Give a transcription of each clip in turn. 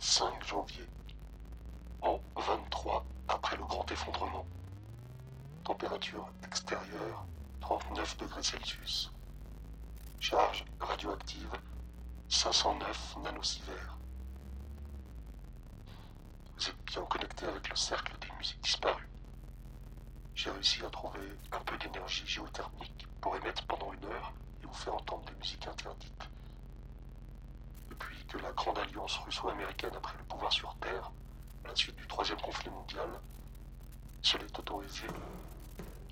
25 janvier. En 23 après le grand effondrement. Température extérieure 39 degrés Celsius. Charge radioactive 509 nanosieverts. Vous êtes bien connecté avec le cercle des musiques disparues. J'ai réussi à trouver un peu d'énergie géothermique pour émettre pendant une heure et vous faire entendre des musiques interdites. Que la Grande Alliance russo-américaine a pris le pouvoir sur Terre, à la suite du troisième conflit mondial, seul est autorisé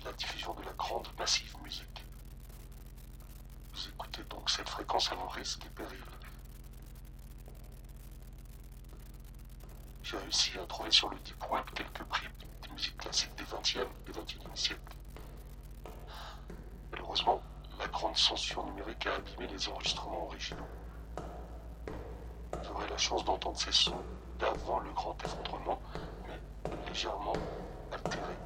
la diffusion de la grande massive musique. Vous écoutez donc cette fréquence à vos risques et périls. J'ai réussi à trouver sur le Deep Web quelques prix des musiques classiques des 20e et 21e siècles. Malheureusement, la grande censure numérique a abîmé les enregistrements originaux. Chance d'entendre ces sons d'avant le grand effondrement, mais légèrement altérés.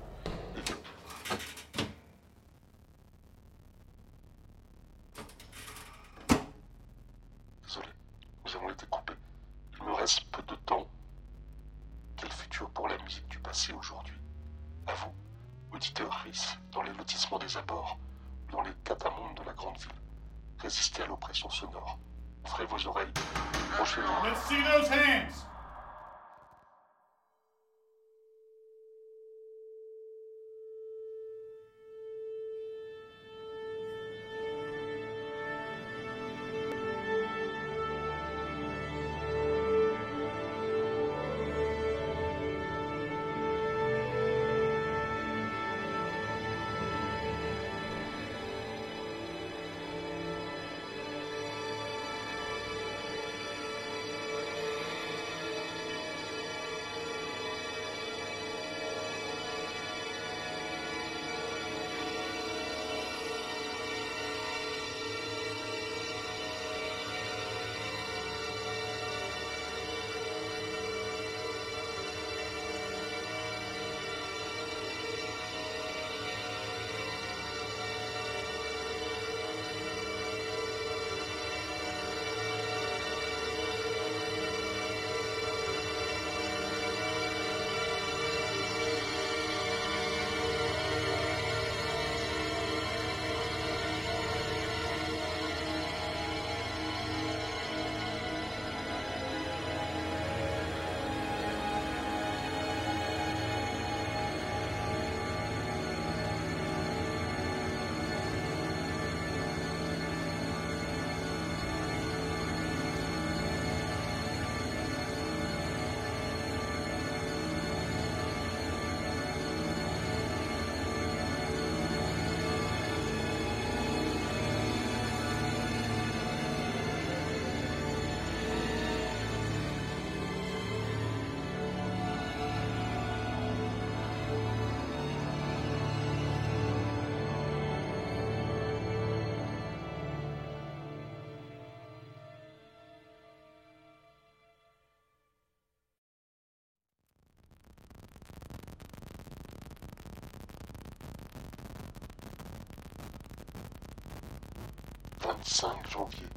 25 janvier.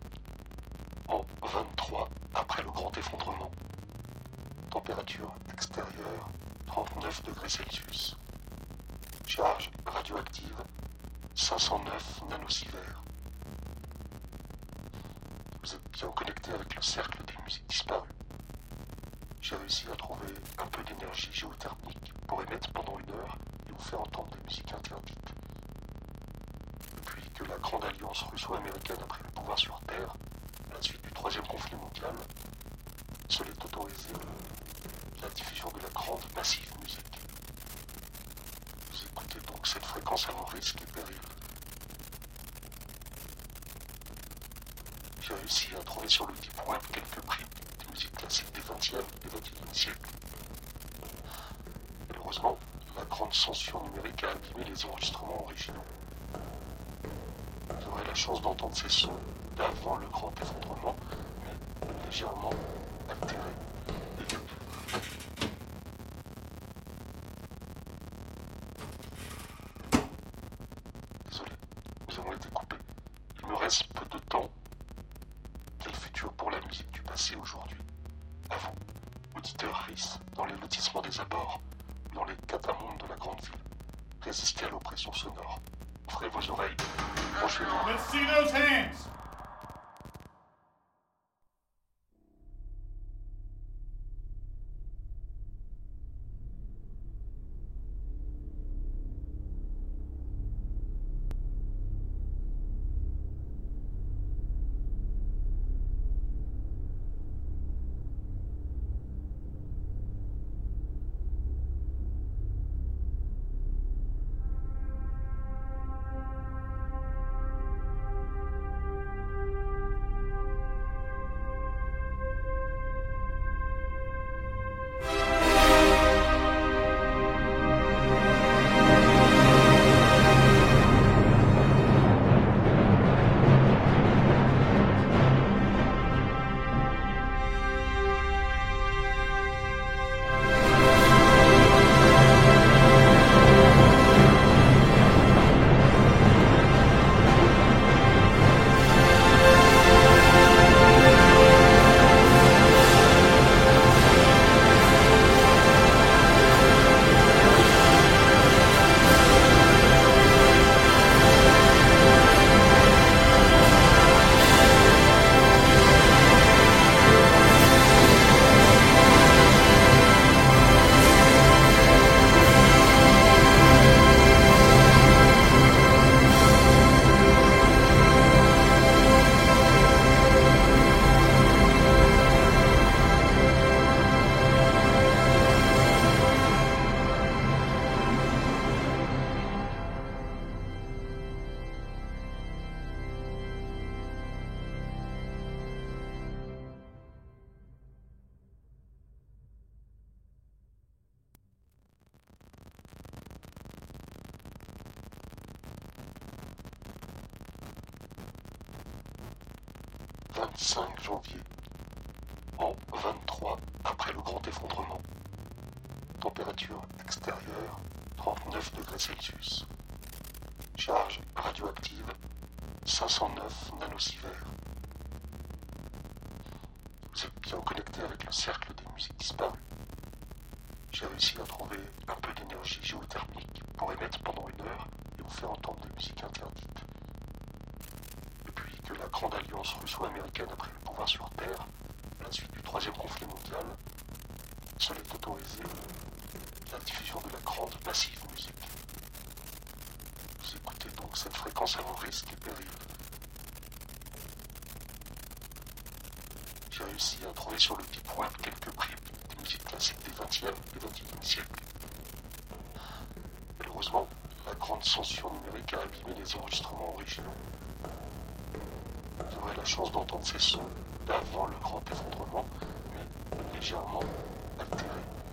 En 23 après le grand effondrement. Température extérieure 39 degrés Celsius. Charge radioactive 509 nanosieverts. Vous êtes bien connecté avec le cercle des musiques disparues. J'ai réussi à trouver un peu d'énergie géothermique pour émettre pendant une heure et vous faire entendre des musiques interdites. La Grande Alliance russo-américaine a pris le pouvoir sur Terre, à la suite du troisième conflit mondial, seul est autorisé la diffusion de la grande massive musique. Vous écoutez donc cette fréquence à vos risques et périls. J'ai réussi à trouver sur le Deep Web quelques prix des musiques classiques des 20e et 21e siècles. Malheureusement, la grande censure numérique a abîmé les enregistrements originaux. Chance d'entendre ces sons d'avant le grand effondrement, mais légèrement altérés. conséquences à vos risques et. J'ai réussi à trouver sur le deep web quelques prix de musique classique des 20e et 21e siècles. Malheureusement, la grande censure numérique a abîmé les enregistrements originaux. J'aurai la chance d'entendre ces sons d'avant le grand effondrement, mais légèrement altérés.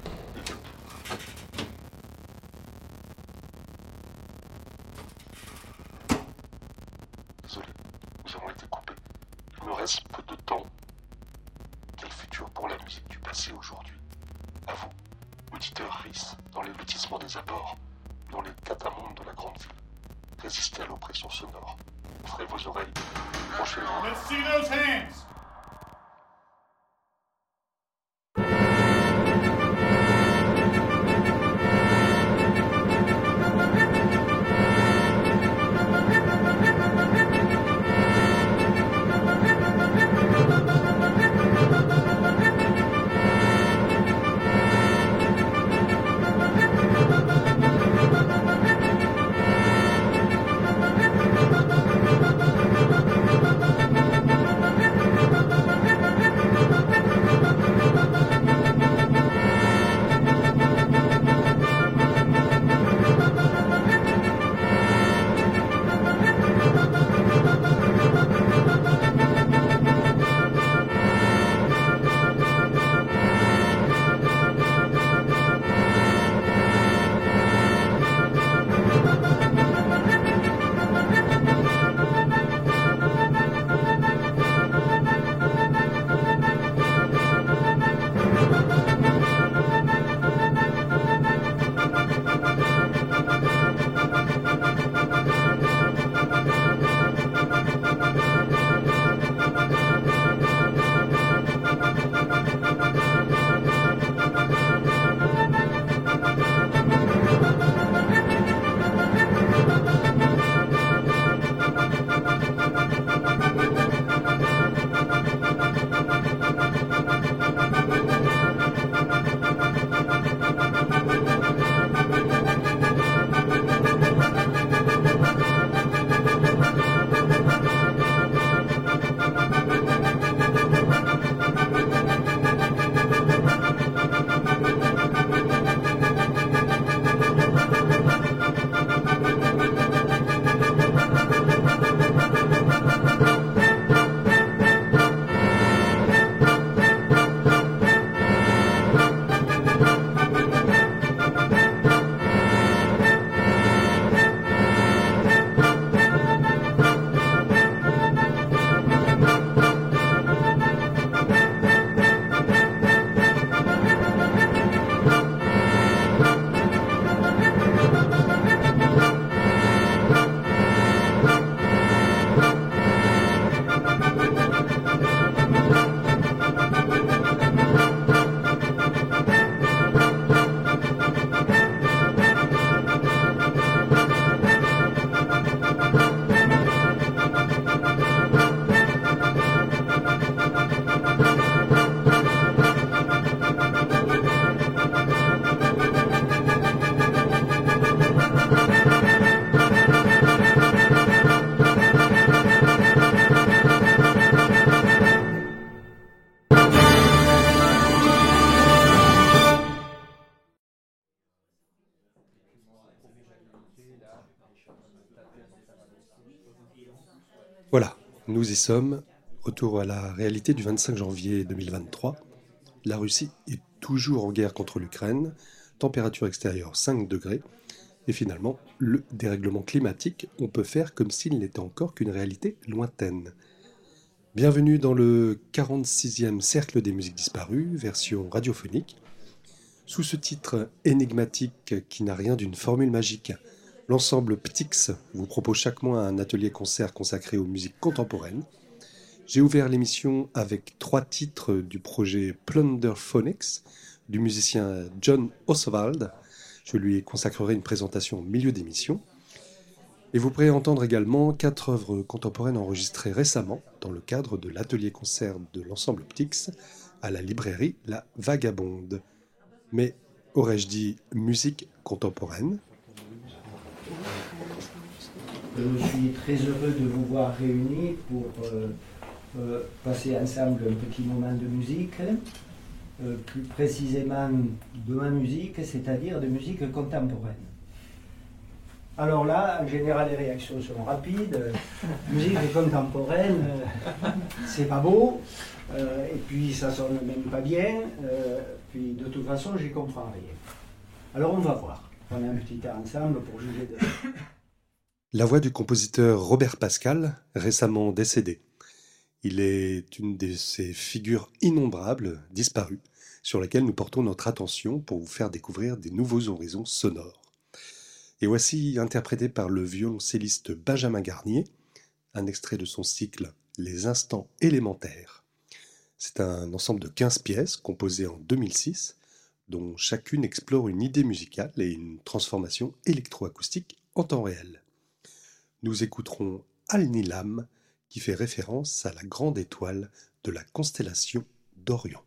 Nous y sommes, autour à la réalité du 25 janvier 2023. La Russie est toujours en guerre contre l'Ukraine, température extérieure 5 degrés, et finalement, le dérèglement climatique, on peut faire comme s'il n'était encore qu'une réalité lointaine. Bienvenue dans le 46e Cercle des musiques disparues, version radiophonique. Sous ce titre énigmatique qui n'a rien d'une formule magique, L'ensemble Ptix vous propose chaque mois un atelier-concert consacré aux musiques contemporaines. J'ai ouvert l'émission avec trois titres du projet Plunder Phonics du musicien John Oswald. Je lui consacrerai une présentation au milieu d'émission. Et vous pourrez entendre également quatre œuvres contemporaines enregistrées récemment dans le cadre de l'atelier-concert de l'ensemble Ptix à la librairie La Vagabonde. Mais aurais-je dit musique contemporaine? Je suis très heureux de vous voir réunis pour euh, euh, passer ensemble un petit moment de musique, euh, plus précisément de ma musique, c'est-à-dire de musique contemporaine. Alors là, en général, les réactions sont rapides. musique contemporaine, c'est pas beau, et puis ça sonne même pas bien, puis de toute façon, j'y comprends rien. Alors on va voir. La voix du compositeur Robert Pascal, récemment décédé. Il est une de ces figures innombrables, disparues, sur lesquelles nous portons notre attention pour vous faire découvrir des nouveaux horizons sonores. Et voici interprété par le violoncelliste Benjamin Garnier, un extrait de son cycle Les instants élémentaires. C'est un ensemble de 15 pièces composées en 2006, dont chacune explore une idée musicale et une transformation électroacoustique en temps réel nous écouterons Al-Nilam qui fait référence à la grande étoile de la constellation d'Orion.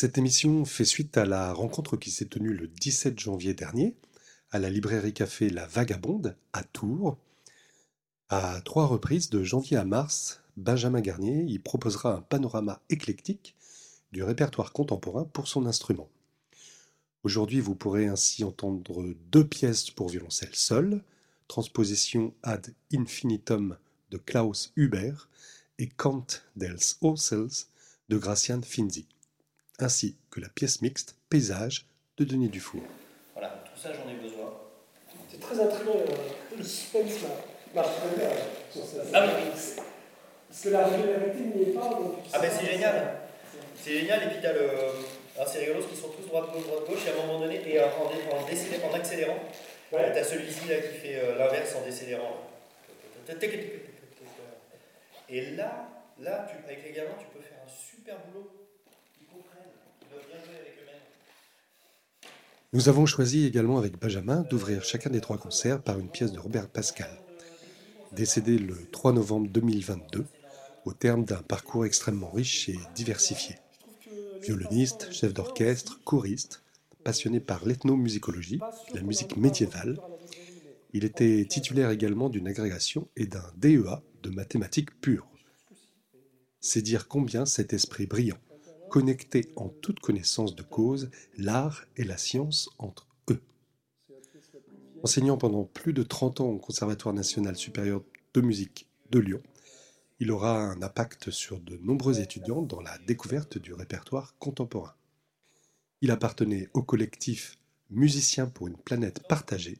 Cette émission fait suite à la rencontre qui s'est tenue le 17 janvier dernier à la librairie café La Vagabonde à Tours. À trois reprises, de janvier à mars, Benjamin Garnier y proposera un panorama éclectique du répertoire contemporain pour son instrument. Aujourd'hui, vous pourrez ainsi entendre deux pièces pour violoncelle seul, transposition ad infinitum de Klaus Huber et Kant dels Ossels de Gracian Finzi ainsi que la pièce mixte Paysage de Denis Dufour. Voilà, tout ça j'en ai besoin. C'est très intriguant, euh, le suspense marche très bien sur ça. Ah oui, Parce que la régularité n'y est pas. Donc Ah ben c'est génial. C'est génial, et puis t'as le. Alors c'est rigolo, parce qu'ils sont tous droite gauche, droite gauche, et à un moment donné, et en, en, en, accélérant, Ouais. t'as celui-ci là qui fait euh, l'inverse en décélérant. Et là, là, tu, avec les gamins, tu peux faire un super boulot. Ils comprennent, ils doivent bien jouer avec eux-mêmes. Nous avons choisi également avec Benjamin d'ouvrir chacun des trois concerts par une pièce de Robert Pascal, décédé le 3 novembre 2022, au terme d'un parcours extrêmement riche et diversifié. Violoniste, chef d'orchestre, choriste, passionné par l'ethnomusicologie, la musique médiévale, il était titulaire également d'une agrégation et d'un DEA de mathématiques pures. C'est dire combien cet esprit brillant connectait en toute connaissance de cause l'art et la science entre eux. Enseignant pendant plus de 30 ans au Conservatoire national supérieur de musique de Lyon, il aura un impact sur de nombreux étudiants dans la découverte du répertoire contemporain. Il appartenait au collectif Musiciens pour une planète partagée,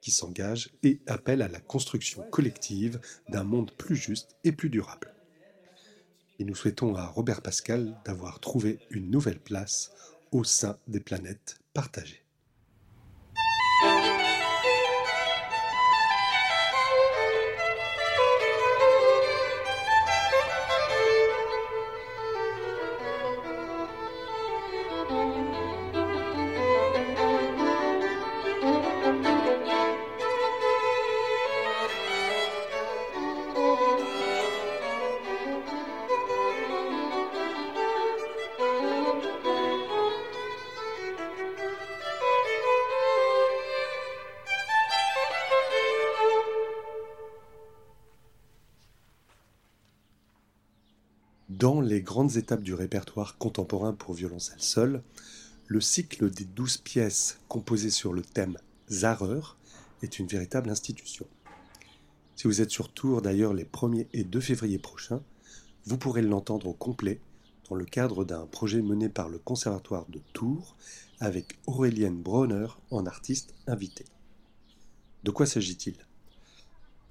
qui s'engage et appelle à la construction collective d'un monde plus juste et plus durable. Et nous souhaitons à Robert Pascal d'avoir trouvé une nouvelle place au sein des planètes partagées. Étapes du répertoire contemporain pour violoncelle seul, le cycle des douze pièces composées sur le thème Zareur est une véritable institution. Si vous êtes sur Tours d'ailleurs les 1er et 2 février prochains, vous pourrez l'entendre au complet dans le cadre d'un projet mené par le Conservatoire de Tours avec Aurélienne Bronner en artiste invitée. De quoi s'agit-il?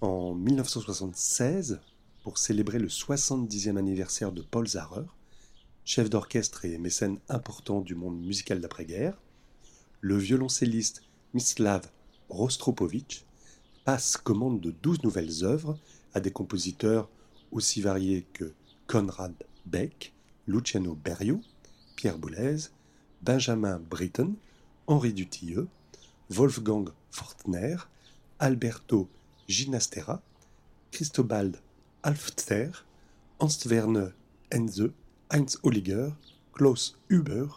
En 1976, pour célébrer le 70e anniversaire de Paul Zareur, chef d'orchestre et mécène important du monde musical d'après-guerre, le violoncelliste Mislav Rostropovitch passe commande de 12 nouvelles œuvres à des compositeurs aussi variés que Conrad Beck, Luciano Berio, Pierre Boulez, Benjamin Britten, Henri Dutilleux, Wolfgang Fortner, Alberto Ginastera, Christobal Alfter, Ernst-Werner Enze, Heinz Holliger, Klaus Huber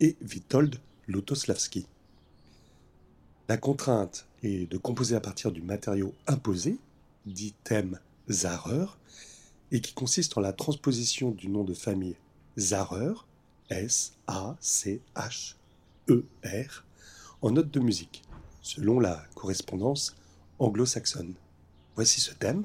et Witold Lutosławski. La contrainte est de composer à partir du matériau imposé, dit thème Zareur, et qui consiste en la transposition du nom de famille Zareur, S-A-C-H-E-R, en note de musique, selon la correspondance anglo-saxonne. Voici ce thème.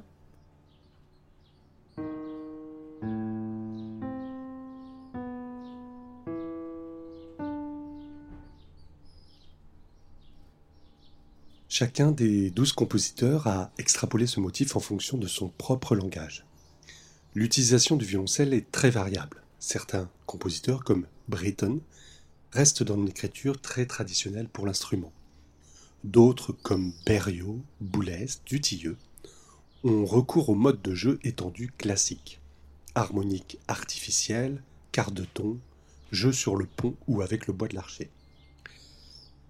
Chacun des douze compositeurs a extrapolé ce motif en fonction de son propre langage. L'utilisation du violoncelle est très variable. Certains compositeurs, comme Britten, restent dans une écriture très traditionnelle pour l'instrument. D'autres, comme Berriot, Boulez, Dutilleux, ont recours au mode de jeu étendu classique. Harmonique artificielle, quart de ton, jeu sur le pont ou avec le bois de l'archer.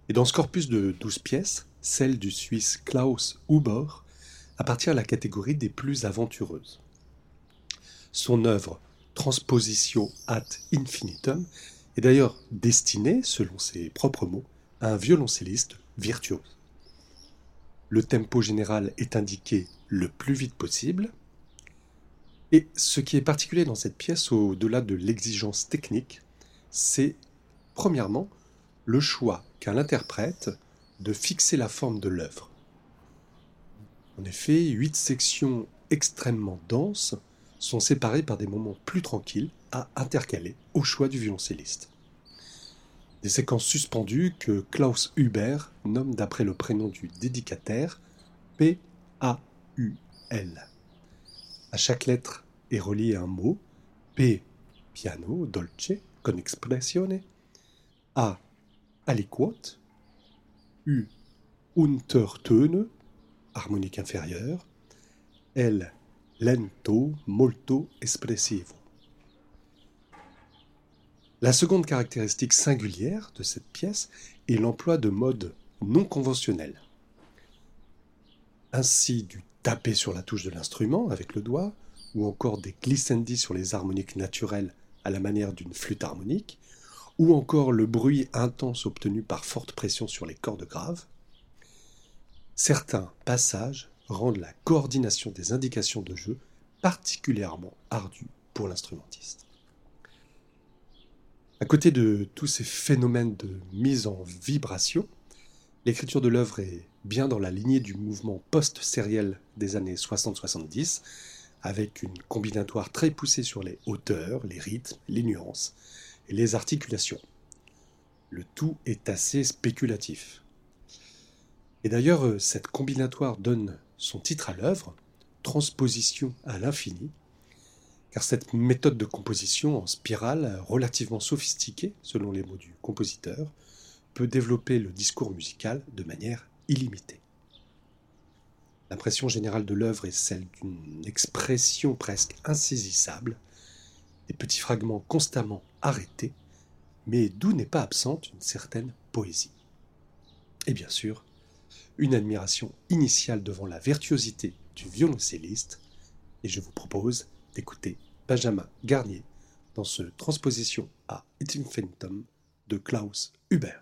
Et dans ce corpus de douze pièces, celle du Suisse Klaus Huber appartient à la catégorie des plus aventureuses. Son œuvre Transposition ad infinitum est d'ailleurs destiné, selon ses propres mots, à un violoncelliste virtuose. Le tempo général est indiqué le plus vite possible, et ce qui est particulier dans cette pièce, au-delà de l'exigence technique, c'est premièrement le choix qu'a l'interprète de fixer la forme de l'œuvre. En effet, huit sections extrêmement denses sont séparées par des moments plus tranquilles à intercaler au choix du violoncelliste. Des séquences suspendues que Klaus Huber nomme d'après le prénom du dédicataire P-A-U-L. À chaque lettre est relié un mot P piano dolce con expressione A aliquot U untertöne harmonique inférieure L lento molto espressivo. La seconde caractéristique singulière de cette pièce est l'emploi de modes non conventionnels. Ainsi du taper sur la touche de l'instrument avec le doigt, ou encore des glissandi sur les harmoniques naturelles à la manière d'une flûte harmonique, ou encore le bruit intense obtenu par forte pression sur les cordes graves, certains passages rendent la coordination des indications de jeu particulièrement ardue pour l'instrumentiste. À côté de tous ces phénomènes de mise en vibration, l'écriture de l'œuvre est bien dans la lignée du mouvement post-sériel des années 60-70, avec une combinatoire très poussée sur les hauteurs, les rythmes, les nuances et les articulations. Le tout est assez spéculatif. Et d'ailleurs, euh, cette combinatoire donne son titre à l'œuvre, Transposition à l'infini, car cette méthode de composition en spirale, relativement sophistiquée selon les mots du compositeur, peut développer le discours musical de manière illimitée. L'impression générale de l'œuvre est celle d'une expression presque insaisissable, des petits fragments constamment arrêtés, mais d'où n'est pas absente une certaine poésie. Et bien sûr, une admiration initiale devant la virtuosité du violoncelliste, et je vous propose d'écouter Benjamin Garnier dans ce transposition à Infinitum de Klaus Huber.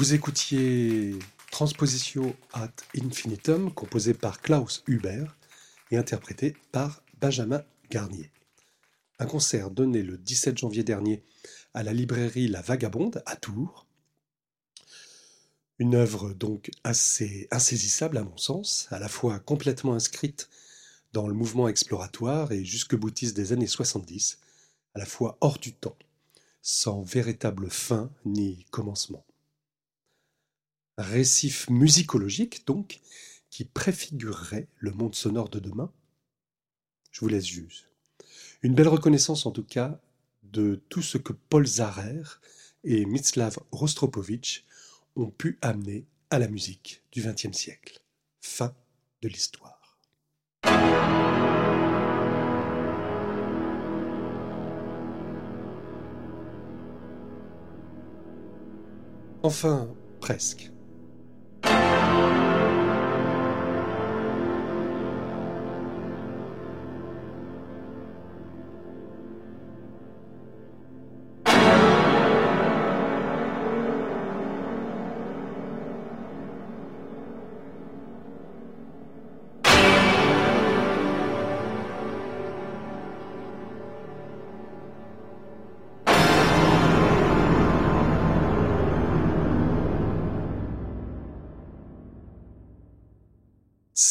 Vous écoutiez Transposition ad Infinitum, composé par Klaus Huber et interprété par Benjamin Garnier. Un concert donné le 17 janvier dernier à la librairie La Vagabonde à Tours. Une œuvre donc assez insaisissable à mon sens, à la fois complètement inscrite dans le mouvement exploratoire et jusque boutiste des années 70, à la fois hors du temps, sans véritable fin ni commencement récif musicologique, donc, qui préfigurerait le monde sonore de demain Je vous laisse juger. Une belle reconnaissance, en tout cas, de tout ce que Paul Zarer et Mitzlav Rostropovitch ont pu amener à la musique du XXe siècle. Fin de l'histoire. Enfin, presque.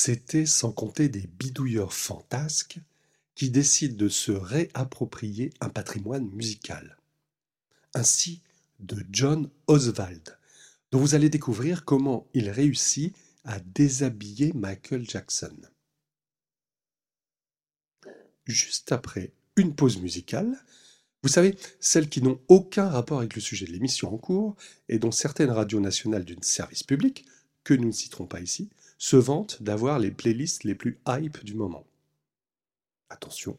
C'était sans compter des bidouilleurs fantasques qui décident de se réapproprier un patrimoine musical. Ainsi de John Oswald, dont vous allez découvrir comment il réussit à déshabiller Michael Jackson. Juste après une pause musicale, vous savez, celles qui n'ont aucun rapport avec le sujet de l'émission en cours et dont certaines radios nationales d'un service public, que nous ne citerons pas ici, se vantent d'avoir les playlists les plus hype du moment. Attention,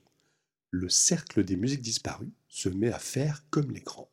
le cercle des musiques disparues se met à faire comme grands.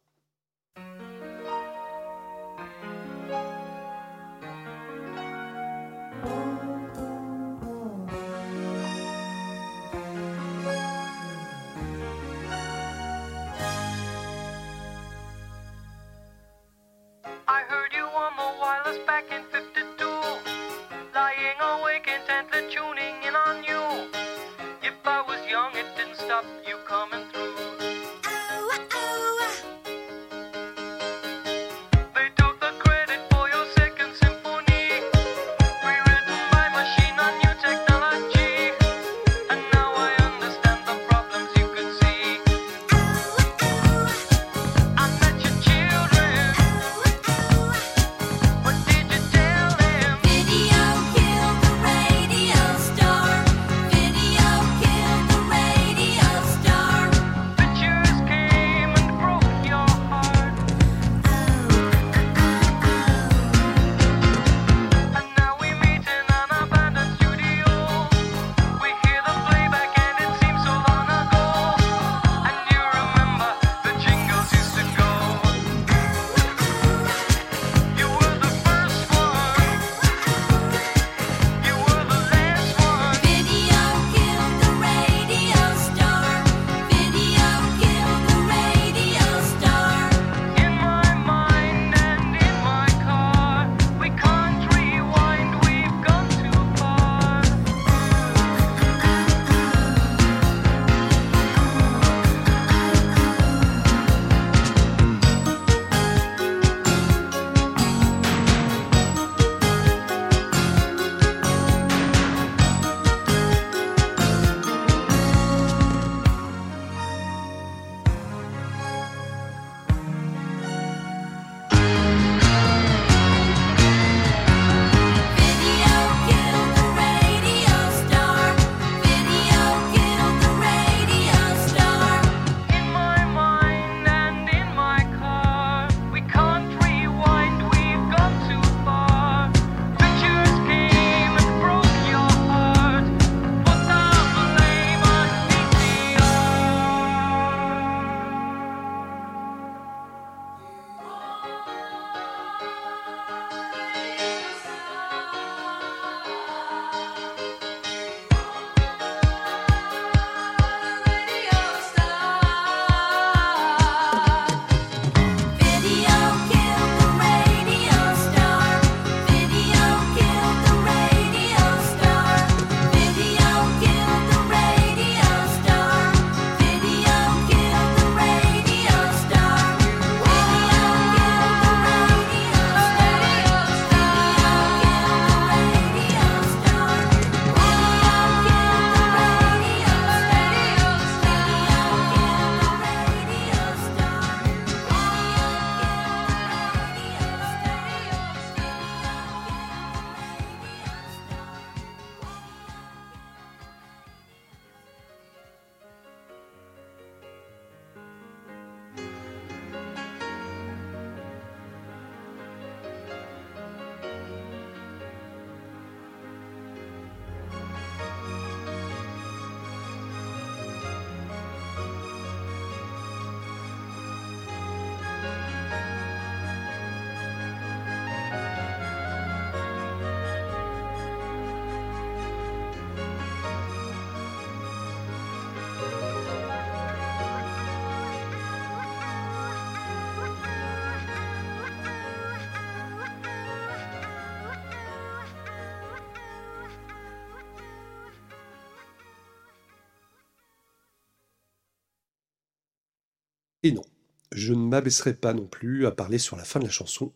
Je ne m'abaisserai pas non plus à parler sur la fin de la chanson,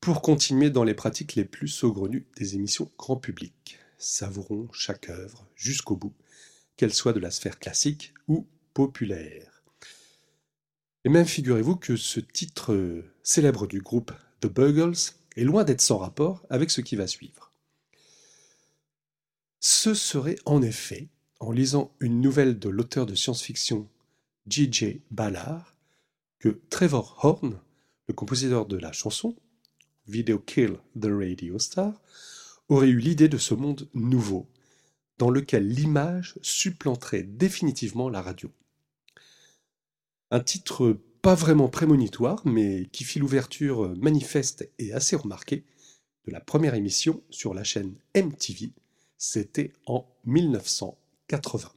pour continuer dans les pratiques les plus saugrenues des émissions grand public. Savourons chaque œuvre jusqu'au bout, qu'elle soit de la sphère classique ou populaire. Et même figurez-vous que ce titre célèbre du groupe The Buggles est loin d'être sans rapport avec ce qui va suivre. Ce serait en effet, en lisant une nouvelle de l'auteur de science-fiction J.J. Ballard, que Trevor Horn, le compositeur de la chanson, Video Kill the Radio Star, aurait eu l'idée de ce monde nouveau, dans lequel l'image supplanterait définitivement la radio. Un titre pas vraiment prémonitoire, mais qui fit l'ouverture manifeste et assez remarquée de la première émission sur la chaîne MTV, c'était en 1980.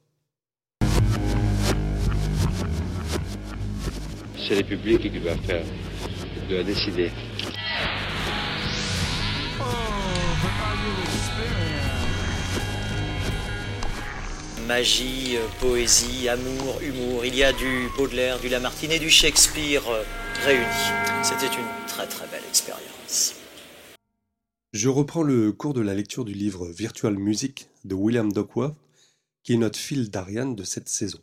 C'est les publics qui doivent faire, qui doivent décider. Magie, poésie, amour, humour, il y a du Baudelaire, du Lamartine et du Shakespeare réunis. C'était une très très belle expérience. Je reprends le cours de la lecture du livre Virtual Music de William Duckworth, qui est notre fil d'Ariane de cette saison.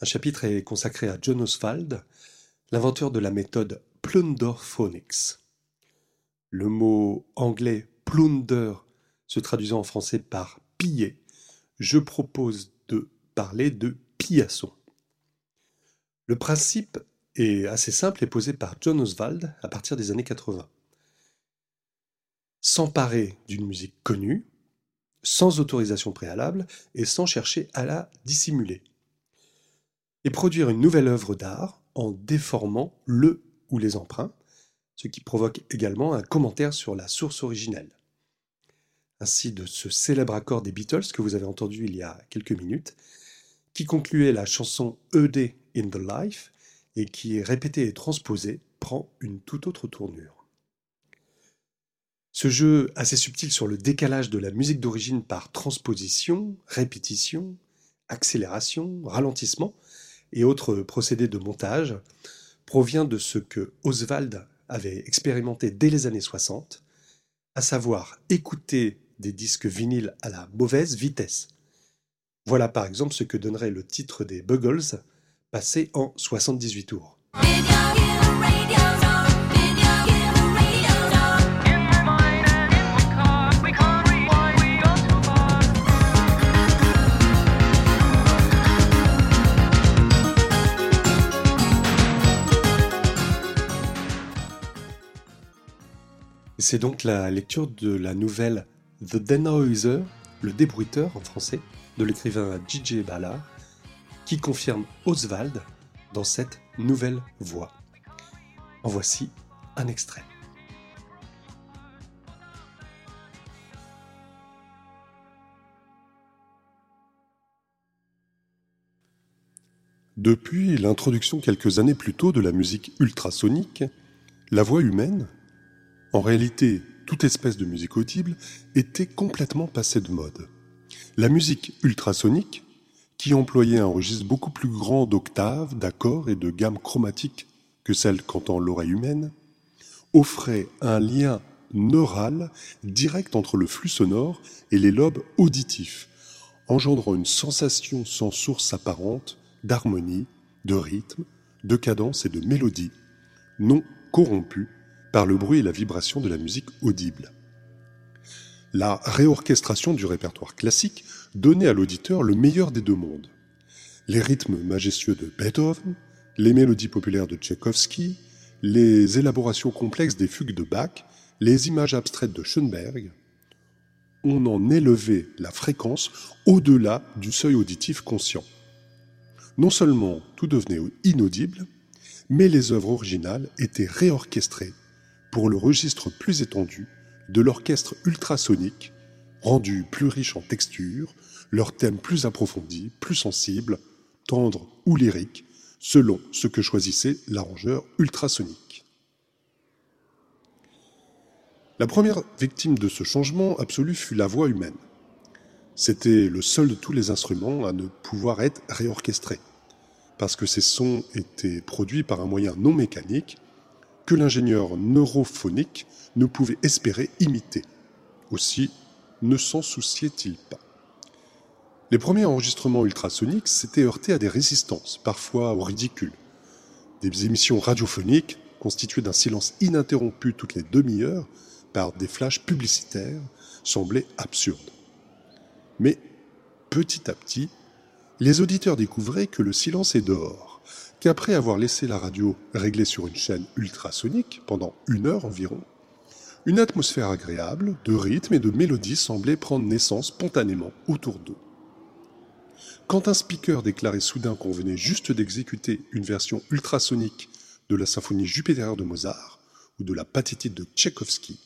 Un chapitre est consacré à John Oswald, l'inventeur de la méthode Plunder Phonics. Le mot anglais plunder se traduisant en français par piller, je propose de parler de pillasson. Le principe est assez simple et posé par John Oswald à partir des années 80. S'emparer d'une musique connue, sans autorisation préalable et sans chercher à la dissimuler. Et produire une nouvelle œuvre d'art en déformant le ou les emprunts, ce qui provoque également un commentaire sur la source originelle. Ainsi de ce célèbre accord des Beatles que vous avez entendu il y a quelques minutes, qui concluait la chanson ED in the Life et qui est répété et transposé prend une toute autre tournure. Ce jeu assez subtil sur le décalage de la musique d'origine par transposition, répétition, accélération, ralentissement et autres procédés de montage provient de ce que Oswald avait expérimenté dès les années 60, à savoir écouter des disques vinyles à la mauvaise vitesse. Voilà par exemple ce que donnerait le titre des Buggles, passé en 78 tours. C'est donc la lecture de la nouvelle The Denoiser, le débruiteur en français, de l'écrivain J.J. Ballard, qui confirme Oswald dans cette nouvelle voix. En voici un extrait. Depuis l'introduction quelques années plus tôt de la musique ultrasonique, la voix humaine, en réalité toute espèce de musique audible, était complètement passée de mode. La musique ultrasonique, qui employait un registre beaucoup plus grand d'octaves, d'accords et de gammes chromatiques que celle qu'entend l'oreille humaine, offrait un lien neural direct entre le flux sonore et les lobes auditifs, engendrant une sensation sans source apparente d'harmonie, de rythme, de cadence et de mélodie, non corrompue par le bruit et la vibration de la musique audible. La réorchestration du répertoire classique donnait à l'auditeur le meilleur des deux mondes. Les rythmes majestueux de Beethoven, les mélodies populaires de Tchaïkovski, les élaborations complexes des fugues de Bach, les images abstraites de Schoenberg, on en élevait la fréquence au-delà du seuil auditif conscient. Non seulement tout devenait inaudible, mais les œuvres originales étaient réorchestrées pour le registre plus étendu de l'orchestre ultrasonique, rendu plus riche en textures, leurs thèmes plus approfondis, plus sensibles, tendres ou lyriques, selon ce que choisissait l'arrangeur ultrasonique. La première victime de ce changement absolu fut la voix humaine. C'était le seul de tous les instruments à ne pouvoir être réorchestré. parce que ces sons étaient produits par un moyen non mécanique que l'ingénieur neurophonique ne pouvait espérer imiter. Aussi ne s'en souciait-il pas. Les premiers enregistrements ultrasoniques s'étaient heurtés à des résistances, parfois au ridicule. Des émissions radiophoniques, constituées d'un silence ininterrompu toutes les demi-heures par des flashs publicitaires, semblaient absurdes. Mais petit à petit, les auditeurs découvraient que le silence est dehors, qu'après avoir laissé la radio réglée sur une chaîne ultrasonique pendant une heure environ, une atmosphère agréable, de rythme et de mélodie semblait prendre naissance spontanément autour d'eux. Quand un speaker déclarait soudain qu'on venait juste d'exécuter une version ultrasonique de la symphonie Jupiter de Mozart ou de la pathétique de Tchaïkovski,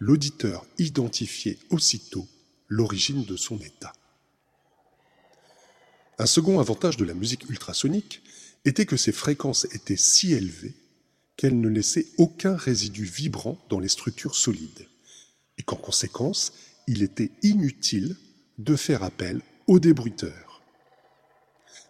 l'auditeur identifiait aussitôt l'origine de son état. Un second avantage de la musique ultrasonique était que ses fréquences étaient si élevées qu'elles ne laissaient aucun résidu vibrant dans les structures solides, et qu'en conséquence, il était inutile de faire appel aux débruiteurs.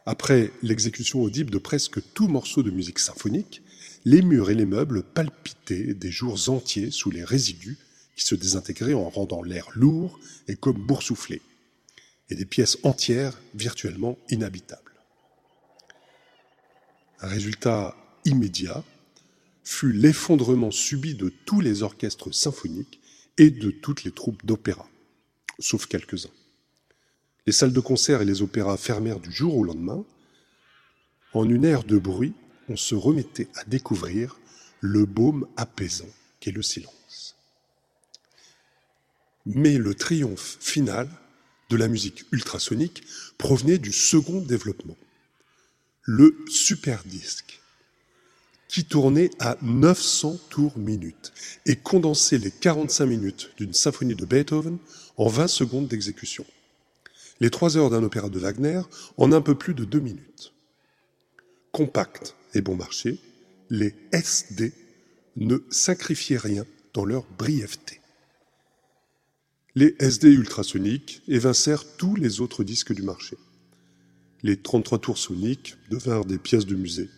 Après l'exécution audible de presque tout morceau de musique symphonique, les murs et les meubles palpitaient des jours entiers sous les résidus qui se désintégraient en rendant l'air lourd et comme boursouflé, et des pièces entières virtuellement inhabitables. Un résultat immédiat fut l'effondrement subi de tous les orchestres symphoniques et de toutes les troupes d'opéra, sauf quelques-uns. Les salles de concert et les opéras fermèrent du jour au lendemain. En une ère de bruit, on se remettait à découvrir le baume apaisant qu'est le silence. Mais le triomphe final de la musique ultrasonique provenait du second développement, le superdisque, qui tournait à 900 tours minute et condensait les 45 minutes d'une symphonie de Beethoven en 20 secondes d'exécution les trois heures d'un opéra de Wagner en un peu plus de deux minutes. Compact et bon marché, les SD ne sacrifiaient rien dans leur brièveté. Les SD ultrasoniques évincèrent tous les autres disques du marché. Les 33 tours soniques devinrent des pièces de musée.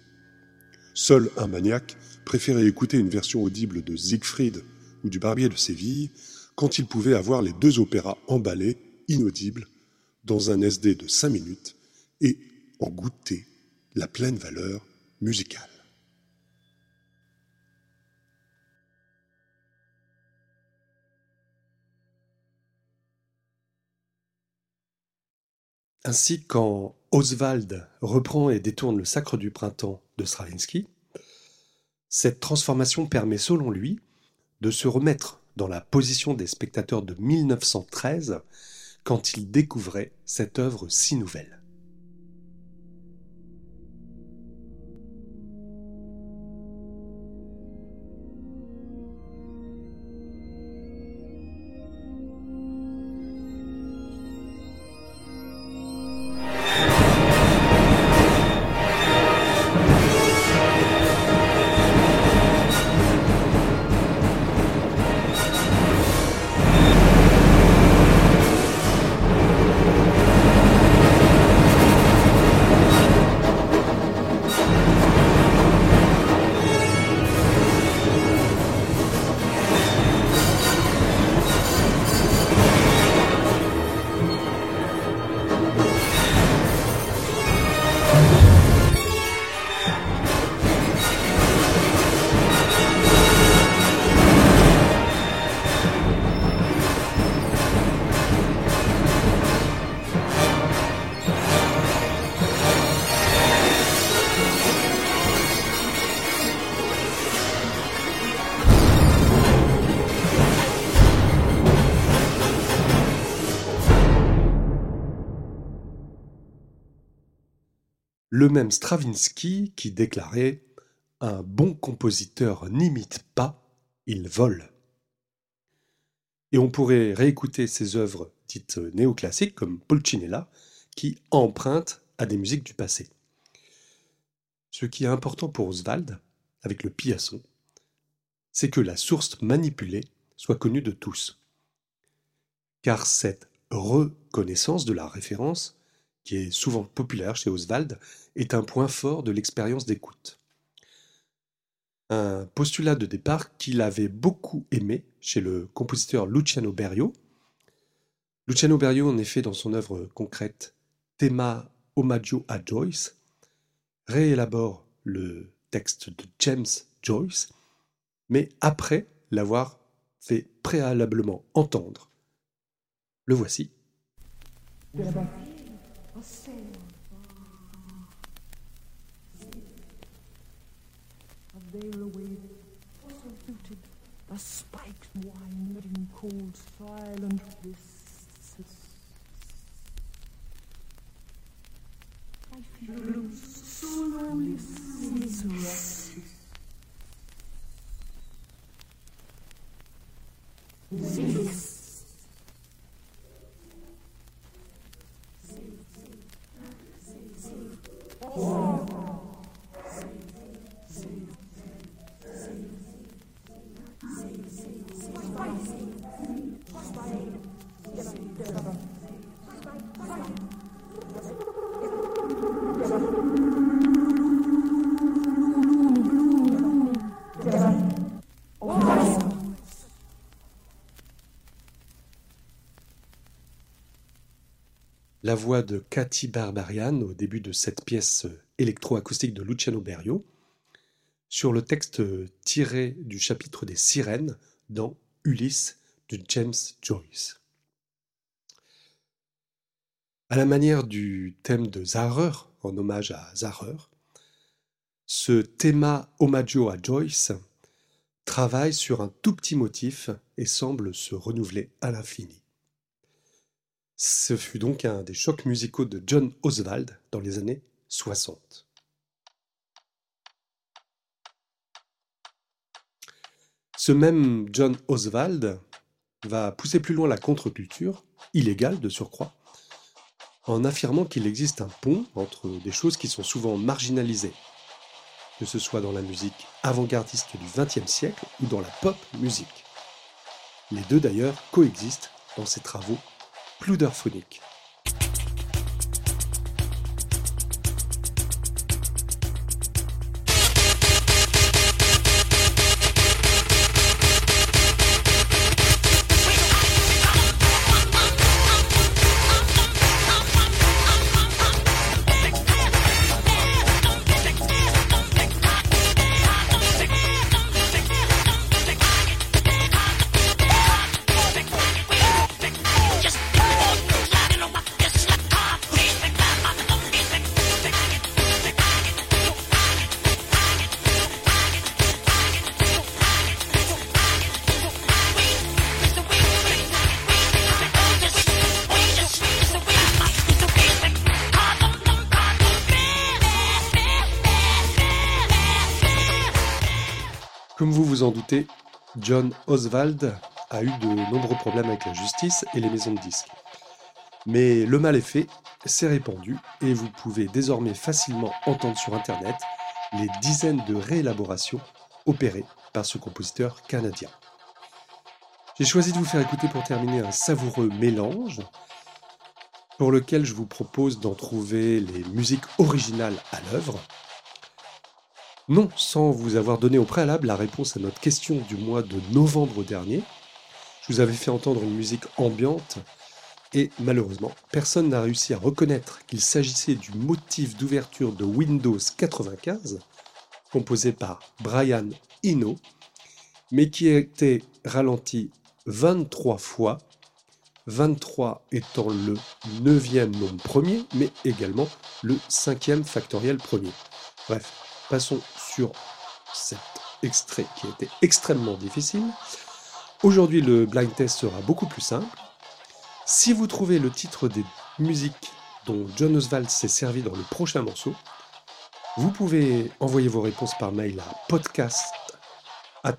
Seul un maniaque préférait écouter une version audible de Siegfried ou du Barbier de Séville quand il pouvait avoir les deux opéras emballés, inaudibles, dans un SD de 5 minutes et en goûter la pleine valeur musicale. Ainsi, quand Oswald reprend et détourne le Sacre du printemps de Stravinsky, cette transformation permet selon lui de se remettre dans la position des spectateurs de 1913 quand il découvrait cette œuvre si nouvelle. Le même Stravinsky qui déclarait Un bon compositeur n'imite pas, il vole. Et on pourrait réécouter ses œuvres dites néoclassiques comme Pulcinella qui empruntent à des musiques du passé. Ce qui est important pour Oswald, avec le piasson, c'est que la source manipulée soit connue de tous. Car cette reconnaissance de la référence qui est souvent populaire chez Oswald, est un point fort de l'expérience d'écoute. Un postulat de départ qu'il avait beaucoup aimé chez le compositeur Luciano Berio. Luciano Berio, en effet, dans son œuvre concrète Thema Omaggio a Joyce, réélabore le texte de James Joyce, mais après l'avoir fait préalablement entendre. Le voici. sail away, fossil rooted, a spiked wind in cold silent mists. I feel so lonely, so restless. Zeus. Oh. La voix de Cathy Barbarian au début de cette pièce électroacoustique de Luciano Berio, sur le texte tiré du chapitre des sirènes dans Ulysse de James Joyce. À la manière du thème de Zahrer, en hommage à Zahrer, ce thema omaggio à Joyce travaille sur un tout petit motif et semble se renouveler à l'infini. Ce fut donc un des chocs musicaux de John Oswald dans les années 60. Ce même John Oswald va pousser plus loin la contre-culture, illégale de surcroît, en affirmant qu'il existe un pont entre des choses qui sont souvent marginalisées, que ce soit dans la musique avant-gardiste du XXe siècle ou dans la pop musique. Les deux d'ailleurs coexistent dans ses travaux Pluderphonique. John Oswald a eu de nombreux problèmes avec la justice et les maisons de disques. Mais le mal est fait, c'est répandu, et vous pouvez désormais facilement entendre sur Internet les dizaines de réélaborations opérées par ce compositeur canadien. J'ai choisi de vous faire écouter pour terminer un savoureux mélange pour lequel je vous propose d'en trouver les musiques originales à l'œuvre, non, sans vous avoir donné au préalable la réponse à notre question du mois de novembre dernier. Je vous avais fait entendre une musique ambiante et malheureusement, personne n'a réussi à reconnaître qu'il s'agissait du motif d'ouverture de Windows 95, composé par Brian Eno, mais qui a été ralenti 23 fois, 23 étant le neuvième nombre premier, mais également le cinquième factoriel premier. Bref, passons cet extrait qui été extrêmement difficile. Aujourd'hui, le blind test sera beaucoup plus simple. Si vous trouvez le titre des musiques dont John Oswald s'est servi dans le prochain morceau, vous pouvez envoyer vos réponses par mail à podcast at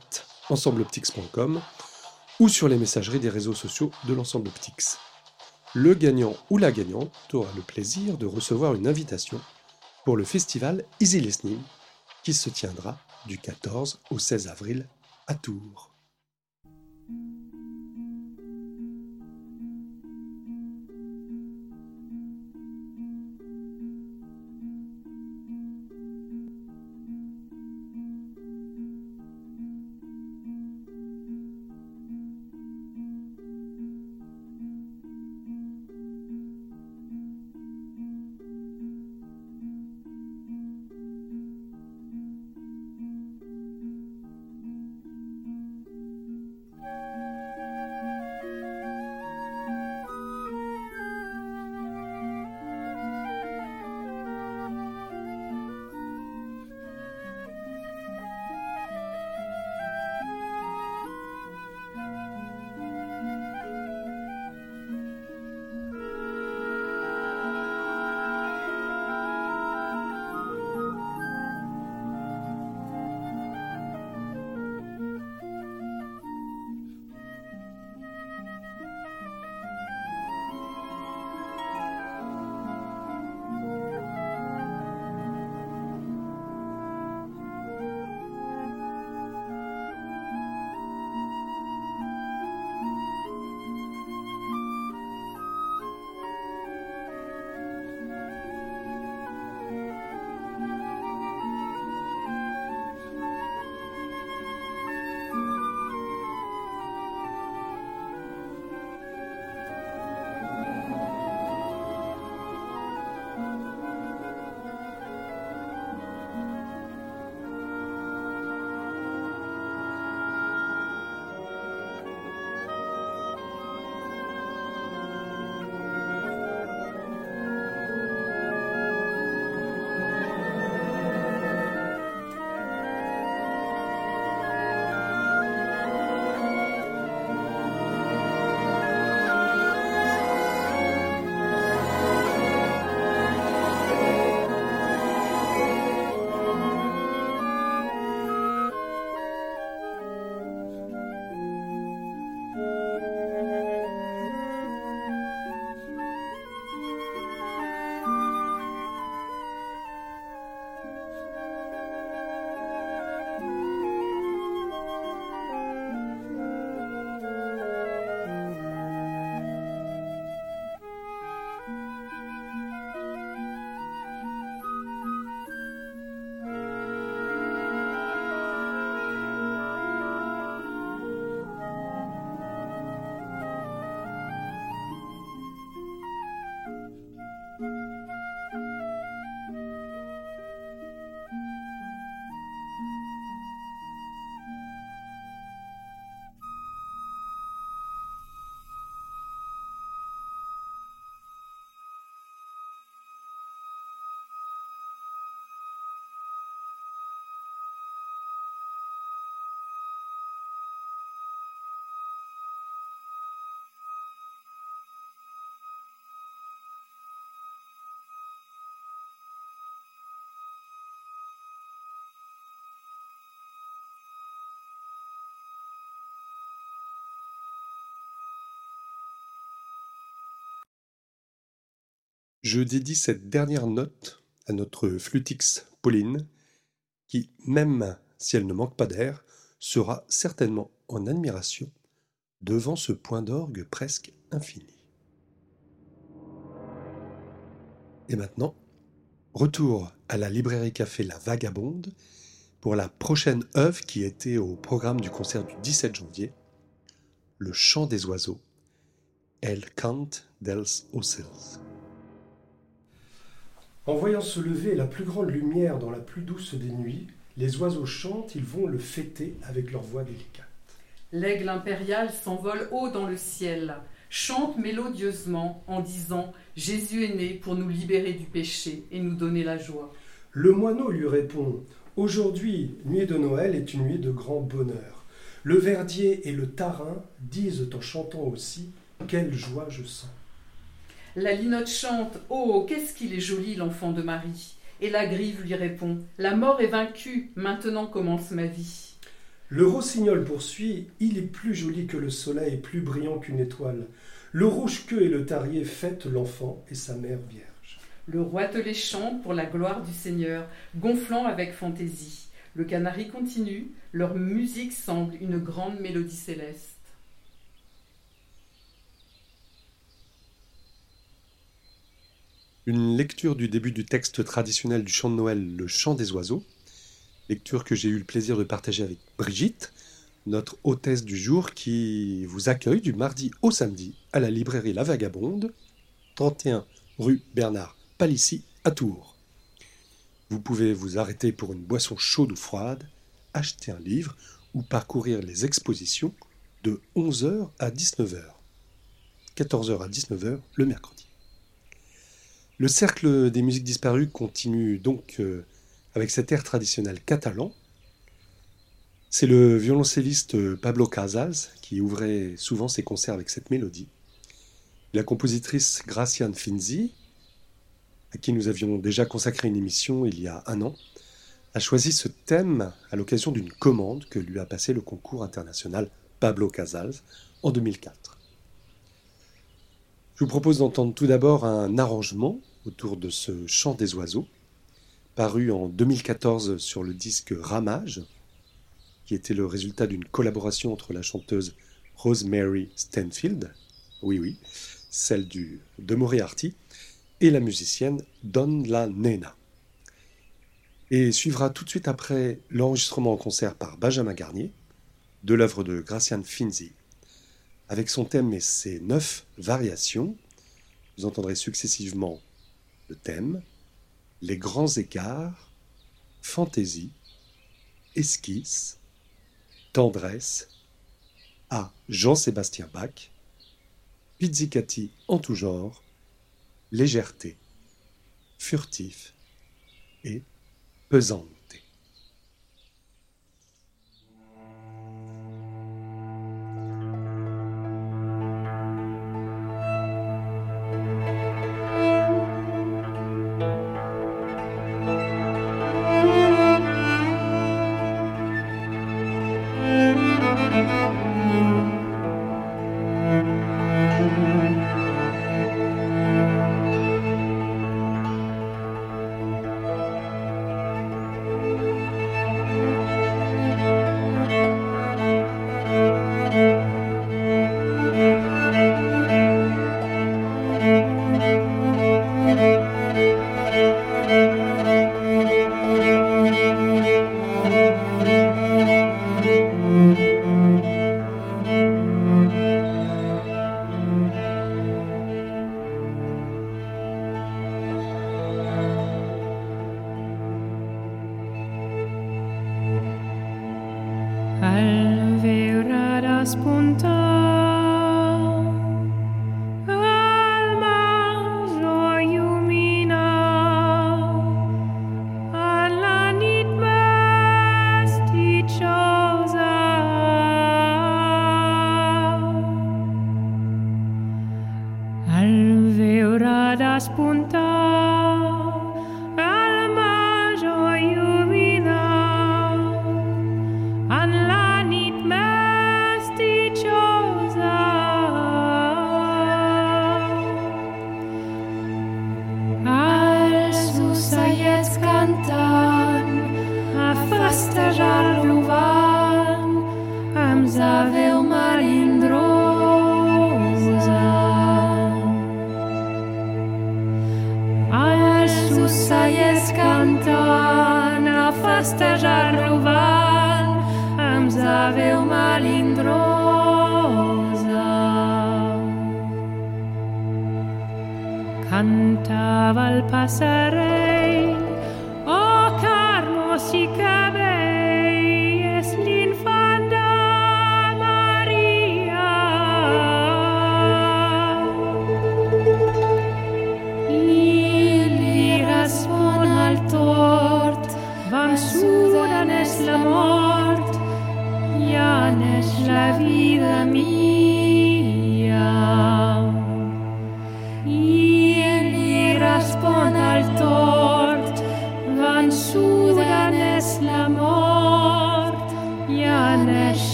ensembleoptics.com ou sur les messageries des réseaux sociaux de l'ensemble Optics. Le gagnant ou la gagnante aura le plaisir de recevoir une invitation pour le festival Easy Listening qui se tiendra du 14 au 16 avril à Tours. Je dédie cette dernière note à notre flutix Pauline, qui, même si elle ne manque pas d'air, sera certainement en admiration devant ce point d'orgue presque infini. Et maintenant, retour à la librairie café La Vagabonde pour la prochaine œuvre qui était au programme du concert du 17 janvier, Le chant des oiseaux, El Cant dels Ocells. En voyant se lever la plus grande lumière dans la plus douce des nuits, les oiseaux chantent, ils vont le fêter avec leur voix délicate. L'aigle impérial s'envole haut dans le ciel, chante mélodieusement en disant Jésus est né pour nous libérer du péché et nous donner la joie. Le moineau lui répond Aujourd'hui, nuit de Noël est une nuit de grand bonheur. Le verdier et le tarin disent en chantant aussi Quelle joie je sens. La linotte chante Oh, qu'est-ce qu'il est joli, l'enfant de Marie Et la grive lui répond La mort est vaincue, maintenant commence ma vie. Le rossignol poursuit Il est plus joli que le soleil, plus brillant qu'une étoile. Le rouge-queue et le tarier fêtent l'enfant et sa mère vierge. Le roitelet chante pour la gloire du Seigneur, gonflant avec fantaisie. Le canari continue, leur musique semble une grande mélodie céleste. Une lecture du début du texte traditionnel du chant de Noël, Le chant des oiseaux, lecture que j'ai eu le plaisir de partager avec Brigitte, notre hôtesse du jour qui vous accueille du mardi au samedi à la librairie La Vagabonde, 31 rue Bernard Palissy à Tours. Vous pouvez vous arrêter pour une boisson chaude ou froide, acheter un livre ou parcourir les expositions de 11h à 19h. 14h à 19h le mercredi. Le cercle des musiques disparues continue donc euh, avec cet air traditionnel catalan. C'est le violoncelliste Pablo Casals qui ouvrait souvent ses concerts avec cette mélodie. La compositrice Graciane Finzi, à qui nous avions déjà consacré une émission il y a un an, a choisi ce thème à l'occasion d'une commande que lui a passé le concours international Pablo Casals en 2004. Je vous propose d'entendre tout d'abord un arrangement autour de ce chant des oiseaux, paru en 2014 sur le disque Ramage, qui était le résultat d'une collaboration entre la chanteuse Rosemary Stanfield, oui oui, celle du, de Moriarty, et la musicienne Don La Nena. Et suivra tout de suite après l'enregistrement en concert par Benjamin Garnier de l'œuvre de Graciane Finzi. Avec son thème et ses neuf variations, vous entendrez successivement le thème, les grands écarts, fantaisie, esquisse, tendresse, à Jean-Sébastien Bach, pizzicati en tout genre, légèreté, furtif et pesante.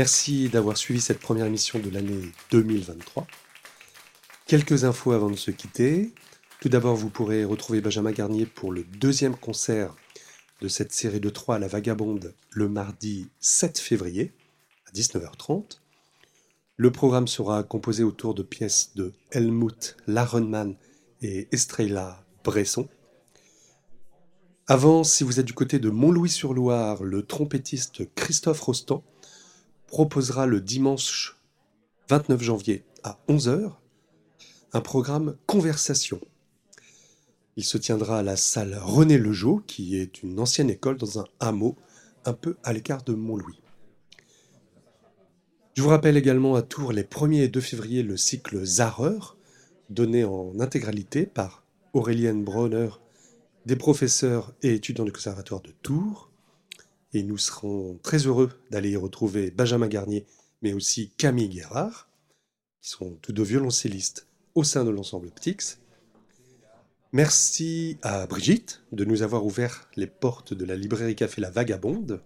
Merci d'avoir suivi cette première émission de l'année 2023. Quelques infos avant de se quitter. Tout d'abord, vous pourrez retrouver Benjamin Garnier pour le deuxième concert de cette série de trois à la Vagabonde le mardi 7 février à 19h30. Le programme sera composé autour de pièces de Helmut Larenmann et Estrella Bresson. Avant, si vous êtes du côté de Montlouis-sur-Loire, le trompettiste Christophe Rostand proposera le dimanche 29 janvier à 11h un programme Conversation. Il se tiendra à la salle René Lejeau, qui est une ancienne école dans un hameau un peu à l'écart de Montlouis. Je vous rappelle également à Tours les 1er et 2 février le cycle Zareur, donné en intégralité par Aurélienne Bronner, des professeurs et étudiants du Conservatoire de Tours. Et nous serons très heureux d'aller y retrouver Benjamin Garnier, mais aussi Camille Guérard, qui sont tous deux violoncellistes au sein de l'ensemble Ptix. Merci à Brigitte de nous avoir ouvert les portes de la librairie Café La Vagabonde.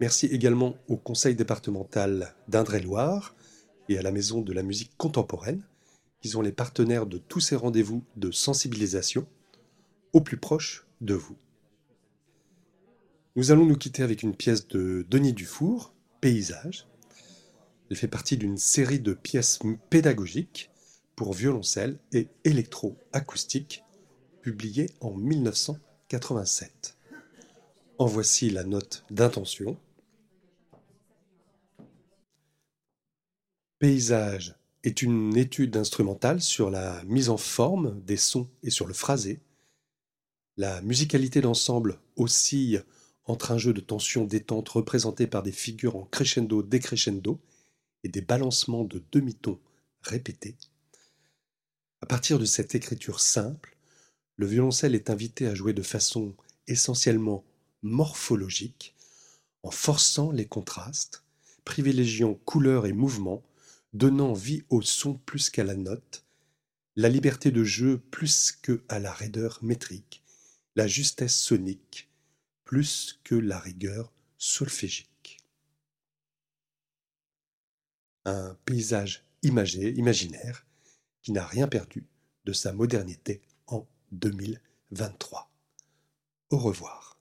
Merci également au conseil départemental d'Indre-et-Loire et à la Maison de la musique contemporaine, qui sont les partenaires de tous ces rendez-vous de sensibilisation au plus proche de vous. Nous allons nous quitter avec une pièce de Denis Dufour, Paysage. Elle fait partie d'une série de pièces pédagogiques pour violoncelle et électro-acoustique publiée en 1987. En voici la note d'intention. Paysage est une étude instrumentale sur la mise en forme des sons et sur le phrasé. La musicalité d'ensemble oscille entre un jeu de tension détente représenté par des figures en crescendo-décrescendo et des balancements de demi-tons répétés. À partir de cette écriture simple, le violoncelle est invité à jouer de façon essentiellement morphologique, en forçant les contrastes, privilégiant couleur et mouvement, donnant vie au son plus qu'à la note, la liberté de jeu plus que à la raideur métrique, la justesse sonique plus que la rigueur solfégique. Un paysage imagé, imaginaire, qui n'a rien perdu de sa modernité en 2023. Au revoir.